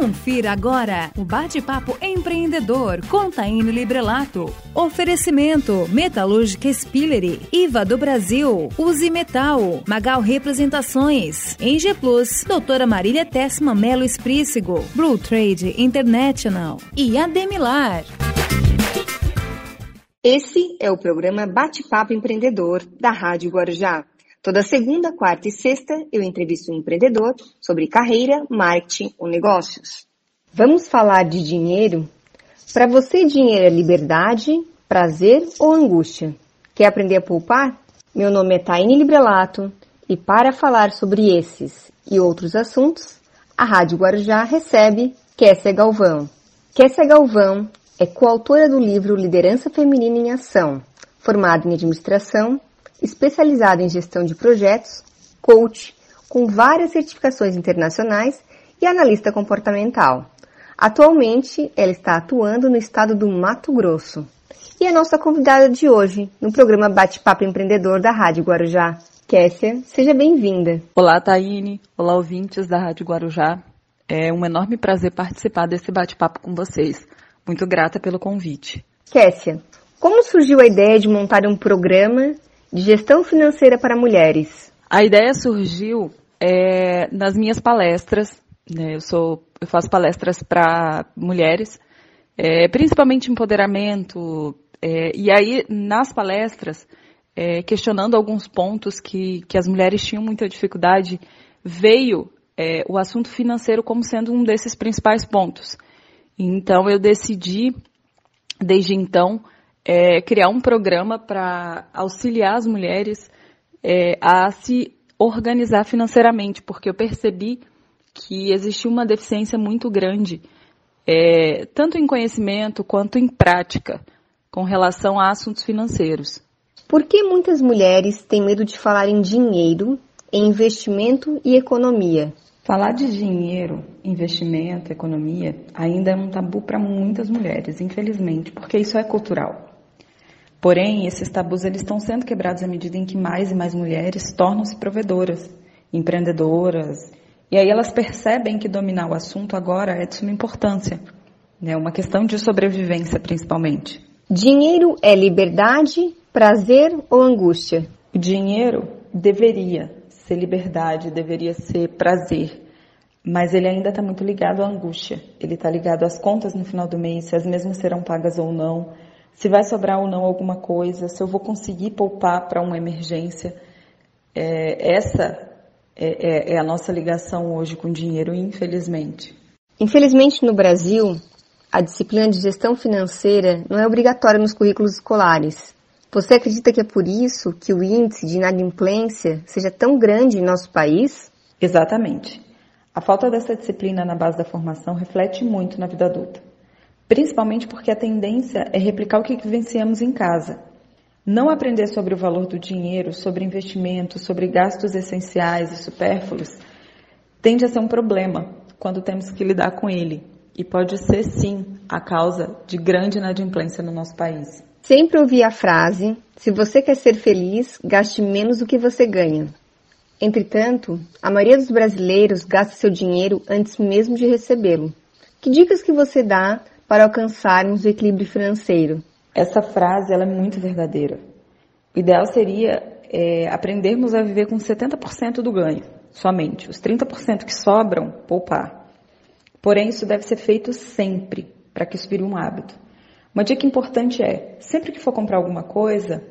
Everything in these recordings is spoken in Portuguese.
Confira agora o bate-papo empreendedor com Librelato. Oferecimento Metalúrgica Spillery, IVA do Brasil, Use Metal, Magal Representações, Eng Plus, Doutora Marília Tessma Melo Esprícigo, Blue Trade International e Ademilar. Esse é o programa Bate-Papo Empreendedor da Rádio Guarujá. Toda segunda, quarta e sexta eu entrevisto um empreendedor sobre carreira, marketing ou negócios. Vamos falar de dinheiro? Para você, dinheiro é liberdade, prazer ou angústia? Quer aprender a poupar? Meu nome é Taine Librelato e para falar sobre esses e outros assuntos, a Rádio Guarujá recebe Kessia Galvão. Kessia Galvão é coautora do livro Liderança Feminina em Ação, formada em administração especializado em gestão de projetos, coach, com várias certificações internacionais e analista comportamental. Atualmente, ela está atuando no estado do Mato Grosso. E a nossa convidada de hoje, no programa Bate-Papo Empreendedor da Rádio Guarujá. Kessia, seja bem-vinda. Olá, Taine. Olá, ouvintes da Rádio Guarujá. É um enorme prazer participar desse bate-papo com vocês. Muito grata pelo convite. Kessia, como surgiu a ideia de montar um programa de gestão financeira para mulheres? A ideia surgiu é, nas minhas palestras. Né? Eu, sou, eu faço palestras para mulheres, é, principalmente empoderamento. É, e aí, nas palestras, é, questionando alguns pontos que, que as mulheres tinham muita dificuldade, veio é, o assunto financeiro como sendo um desses principais pontos. Então, eu decidi, desde então, é, criar um programa para auxiliar as mulheres é, a se organizar financeiramente, porque eu percebi que existia uma deficiência muito grande, é, tanto em conhecimento quanto em prática, com relação a assuntos financeiros. Por que muitas mulheres têm medo de falar em dinheiro, em investimento e economia? Falar de dinheiro, investimento, economia ainda é um tabu para muitas mulheres, infelizmente, porque isso é cultural. Porém, esses tabus eles estão sendo quebrados à medida em que mais e mais mulheres tornam-se provedoras, empreendedoras, e aí elas percebem que dominar o assunto agora é de suma importância, né? Uma questão de sobrevivência, principalmente. Dinheiro é liberdade, prazer ou angústia? O dinheiro deveria ser liberdade, deveria ser prazer, mas ele ainda está muito ligado à angústia. Ele está ligado às contas no final do mês, se as mesmas serão pagas ou não se vai sobrar ou não alguma coisa, se eu vou conseguir poupar para uma emergência. É, essa é, é, é a nossa ligação hoje com o dinheiro, infelizmente. Infelizmente, no Brasil, a disciplina de gestão financeira não é obrigatória nos currículos escolares. Você acredita que é por isso que o índice de inadimplência seja tão grande em nosso país? Exatamente. A falta dessa disciplina na base da formação reflete muito na vida adulta principalmente porque a tendência é replicar o que vivenciamos em casa. Não aprender sobre o valor do dinheiro, sobre investimento, sobre gastos essenciais e supérfluos, tende a ser um problema quando temos que lidar com ele. E pode ser, sim, a causa de grande inadimplência no nosso país. Sempre ouvi a frase: se você quer ser feliz, gaste menos do que você ganha. Entretanto, a maioria dos brasileiros gasta seu dinheiro antes mesmo de recebê-lo. Que dicas que você dá para alcançarmos o equilíbrio financeiro. Essa frase ela é muito verdadeira. O ideal seria é, aprendermos a viver com 70% do ganho, somente. Os 30% que sobram, poupar. Porém, isso deve ser feito sempre, para que isso vire um hábito. Uma dica importante é, sempre que for comprar alguma coisa,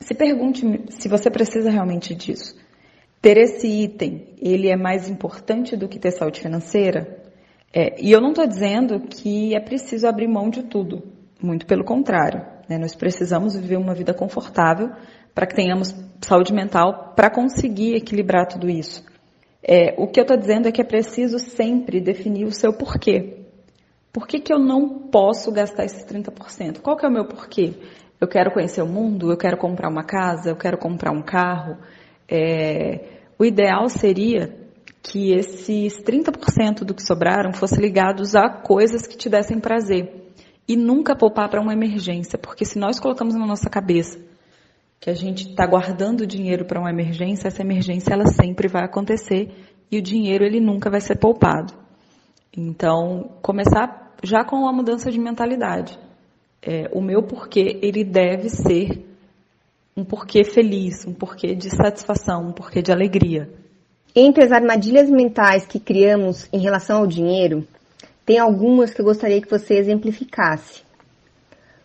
se pergunte se você precisa realmente disso. Ter esse item, ele é mais importante do que ter saúde financeira? É, e eu não estou dizendo que é preciso abrir mão de tudo, muito pelo contrário. Né? Nós precisamos viver uma vida confortável para que tenhamos saúde mental para conseguir equilibrar tudo isso. É, o que eu estou dizendo é que é preciso sempre definir o seu porquê. Por que, que eu não posso gastar esses 30%? Qual que é o meu porquê? Eu quero conhecer o mundo, eu quero comprar uma casa, eu quero comprar um carro. É, o ideal seria que esses 30% do que sobraram fossem ligados a coisas que te dessem prazer. E nunca poupar para uma emergência, porque se nós colocamos na nossa cabeça que a gente está guardando dinheiro para uma emergência, essa emergência ela sempre vai acontecer e o dinheiro ele nunca vai ser poupado. Então, começar já com uma mudança de mentalidade. É, o meu porquê, ele deve ser um porquê feliz, um porquê de satisfação, um porquê de alegria. Entre as armadilhas mentais que criamos em relação ao dinheiro, tem algumas que eu gostaria que você exemplificasse.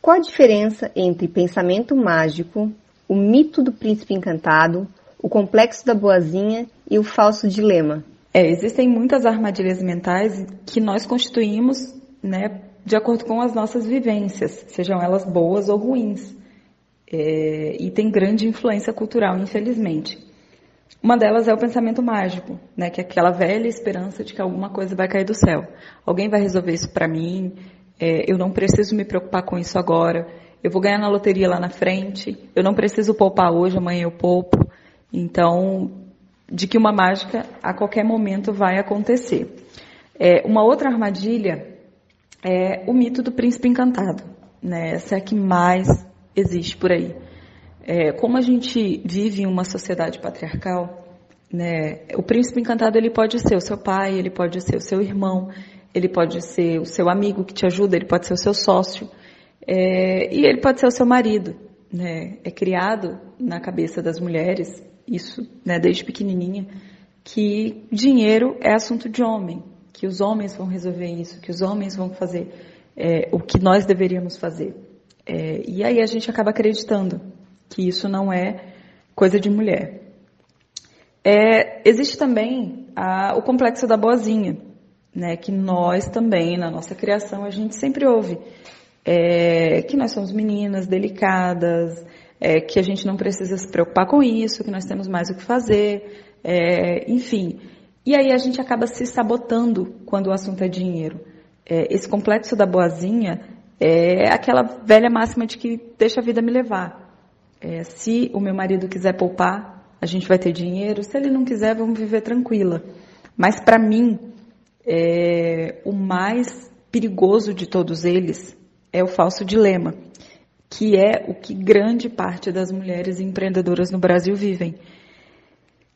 Qual a diferença entre pensamento mágico, o mito do príncipe encantado, o complexo da boazinha e o falso dilema? É, existem muitas armadilhas mentais que nós constituímos né, de acordo com as nossas vivências, sejam elas boas ou ruins. É, e tem grande influência cultural, infelizmente. Uma delas é o pensamento mágico, né, que é aquela velha esperança de que alguma coisa vai cair do céu. Alguém vai resolver isso para mim, é, eu não preciso me preocupar com isso agora, eu vou ganhar na loteria lá na frente, eu não preciso poupar hoje, amanhã eu poupo. Então, de que uma mágica a qualquer momento vai acontecer. É, uma outra armadilha é o mito do príncipe encantado. Né? Essa é a que mais existe por aí. É, como a gente vive em uma sociedade patriarcal, né, o príncipe encantado ele pode ser o seu pai, ele pode ser o seu irmão, ele pode ser o seu amigo que te ajuda, ele pode ser o seu sócio, é, e ele pode ser o seu marido. Né? É criado na cabeça das mulheres, isso né, desde pequenininha, que dinheiro é assunto de homem, que os homens vão resolver isso, que os homens vão fazer é, o que nós deveríamos fazer. É, e aí a gente acaba acreditando que isso não é coisa de mulher. É, existe também a, o complexo da boazinha, né, que nós também, na nossa criação, a gente sempre ouve. É, que nós somos meninas delicadas, é, que a gente não precisa se preocupar com isso, que nós temos mais o que fazer, é, enfim. E aí a gente acaba se sabotando quando o assunto é dinheiro. É, esse complexo da boazinha é aquela velha máxima de que deixa a vida me levar. É, se o meu marido quiser poupar, a gente vai ter dinheiro. Se ele não quiser, vamos viver tranquila. Mas para mim, é, o mais perigoso de todos eles é o falso dilema, que é o que grande parte das mulheres empreendedoras no Brasil vivem.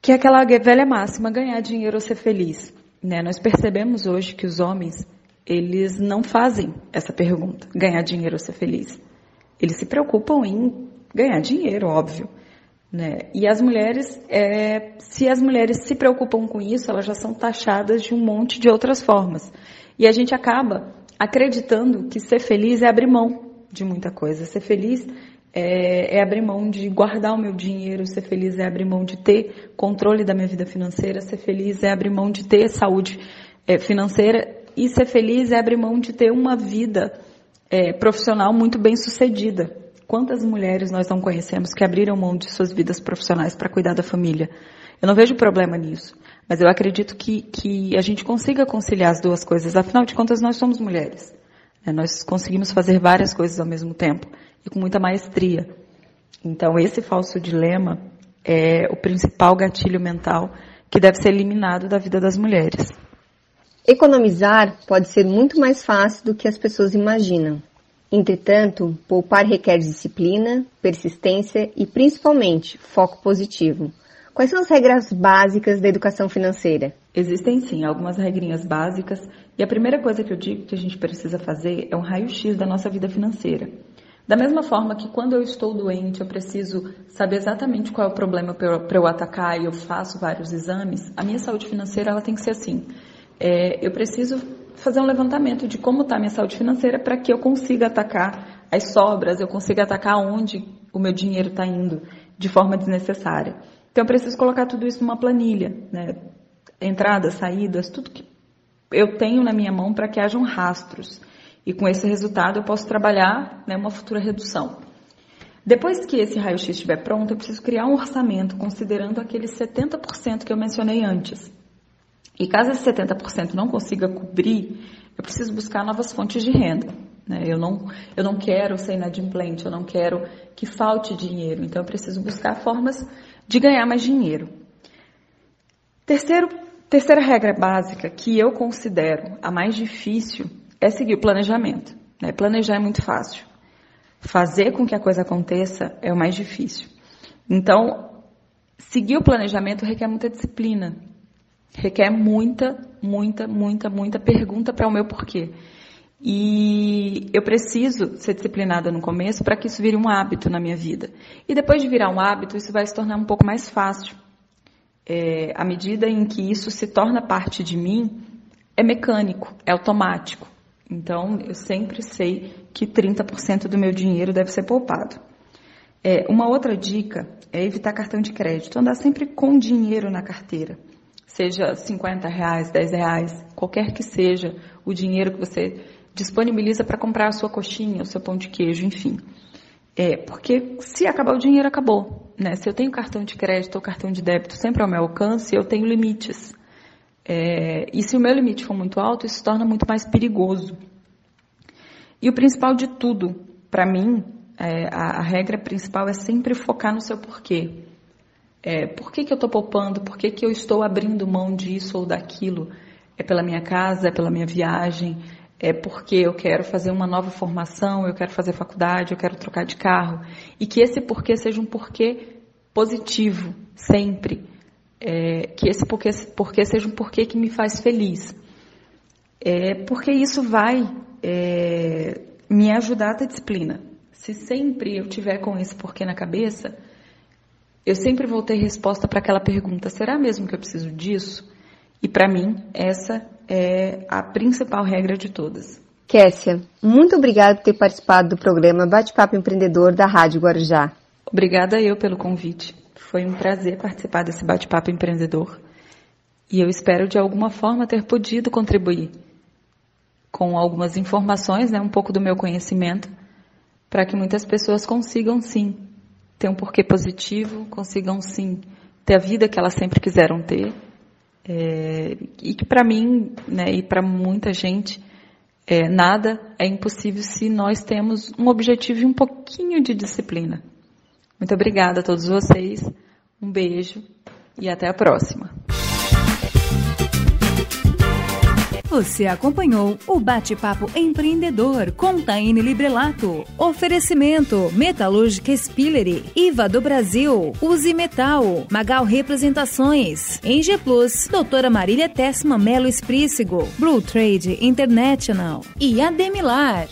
Que é aquela velha máxima, ganhar dinheiro ou ser feliz. Né? Nós percebemos hoje que os homens, eles não fazem essa pergunta, ganhar dinheiro ou ser feliz. Eles se preocupam em ganhar dinheiro, óbvio. Né? E as mulheres, é, se as mulheres se preocupam com isso, elas já são taxadas de um monte de outras formas. E a gente acaba acreditando que ser feliz é abrir mão de muita coisa. Ser feliz é, é, abrir mão de guardar o meu dinheiro, ser feliz é abrir mão de ter controle da minha vida financeira, ser feliz é abrir mão de ter saúde é, financeira e ser feliz é abrir mão de ter uma vida é, profissional muito bem sucedida. Quantas mulheres nós não conhecemos que abriram mão de suas vidas profissionais para cuidar da família? Eu não vejo problema nisso, mas eu acredito que, que a gente consiga conciliar as duas coisas. Afinal de contas, nós somos mulheres. Né? Nós conseguimos fazer várias coisas ao mesmo tempo e com muita maestria. Então, esse falso dilema é o principal gatilho mental que deve ser eliminado da vida das mulheres. Economizar pode ser muito mais fácil do que as pessoas imaginam. Entretanto, poupar requer disciplina, persistência e principalmente foco positivo. Quais são as regras básicas da educação financeira? Existem sim algumas regrinhas básicas e a primeira coisa que eu digo que a gente precisa fazer é um raio-x da nossa vida financeira. Da mesma forma que quando eu estou doente eu preciso saber exatamente qual é o problema para eu atacar e eu faço vários exames, a minha saúde financeira ela tem que ser assim. É, eu preciso fazer um levantamento de como está a minha saúde financeira para que eu consiga atacar as sobras, eu consiga atacar onde o meu dinheiro está indo de forma desnecessária. Então eu preciso colocar tudo isso numa planilha, né? entradas, saídas, tudo que eu tenho na minha mão para que hajam rastros. E com esse resultado eu posso trabalhar né, uma futura redução. Depois que esse raio-x estiver pronto, eu preciso criar um orçamento considerando aqueles 70% que eu mencionei antes. E caso esse 70% não consiga cobrir, eu preciso buscar novas fontes de renda. Né? Eu, não, eu não quero ser inadimplente, eu não quero que falte dinheiro, então eu preciso buscar formas de ganhar mais dinheiro. Terceiro, terceira regra básica que eu considero a mais difícil é seguir o planejamento. Né? Planejar é muito fácil. Fazer com que a coisa aconteça é o mais difícil. Então, seguir o planejamento requer muita disciplina, requer muita, muita, muita, muita pergunta para o meu porquê. E eu preciso ser disciplinada no começo para que isso vire um hábito na minha vida. E depois de virar um hábito, isso vai se tornar um pouco mais fácil. É, à medida em que isso se torna parte de mim, é mecânico, é automático. Então, eu sempre sei que 30% do meu dinheiro deve ser poupado. É, uma outra dica é evitar cartão de crédito, andar sempre com dinheiro na carteira. Seja 50 reais, 10 reais, qualquer que seja o dinheiro que você disponibiliza para comprar a sua coxinha, o seu pão de queijo, enfim. É, porque se acabar o dinheiro, acabou. Né? Se eu tenho cartão de crédito ou cartão de débito sempre ao meu alcance, eu tenho limites. É, e se o meu limite for muito alto, isso se torna muito mais perigoso. E o principal de tudo, para mim, é, a, a, regra principal é sempre focar no seu porquê. É, por que, que eu estou poupando? Por que, que eu estou abrindo mão disso ou daquilo? É pela minha casa? É pela minha viagem? É porque eu quero fazer uma nova formação? Eu quero fazer faculdade? Eu quero trocar de carro? E que esse porquê seja um porquê positivo, sempre é, que esse porquê, porquê seja um porquê que me faz feliz. É, porque isso vai é, me ajudar a ter disciplina. Se sempre eu tiver com esse porquê na cabeça, eu sempre vou ter resposta para aquela pergunta: será mesmo que eu preciso disso? E para mim, essa é a principal regra de todas. Kessia, muito obrigada por ter participado do programa Bate-Papo Empreendedor da Rádio Guarujá. Obrigada eu pelo convite. Foi um prazer participar desse bate-papo empreendedor e eu espero de alguma forma ter podido contribuir com algumas informações, né, um pouco do meu conhecimento, para que muitas pessoas consigam sim ter um porquê positivo, consigam sim ter a vida que elas sempre quiseram ter. É, e que para mim né, e para muita gente, é, nada é impossível se nós temos um objetivo e um pouquinho de disciplina. Muito obrigada a todos vocês. Um beijo e até a próxima. Você acompanhou o Bate-Papo Empreendedor com Taine Librelato. Oferecimento Metalúrgica Spillery, IVA do Brasil, Use Metal, Magal Representações, Eng Plus, Doutora Marília Tessma Melo Esprícigo, Blue Trade International e Ademilar.